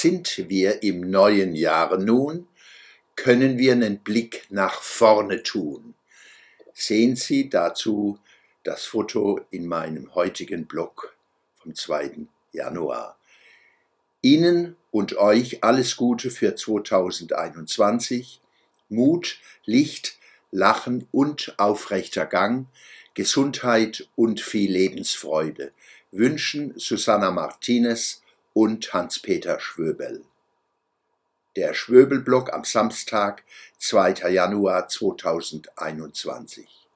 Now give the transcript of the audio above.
sind wir im neuen Jahre nun, können wir einen Blick nach vorne tun. Sehen Sie dazu das Foto in meinem heutigen Blog vom 2. Januar. Ihnen und euch alles Gute für 2021. Mut, Licht, Lachen und aufrechter Gang, Gesundheit und viel Lebensfreude wünschen Susanna Martinez und Hans-Peter Schwöbel. Der Schwöbelblock am Samstag, 2. Januar 2021.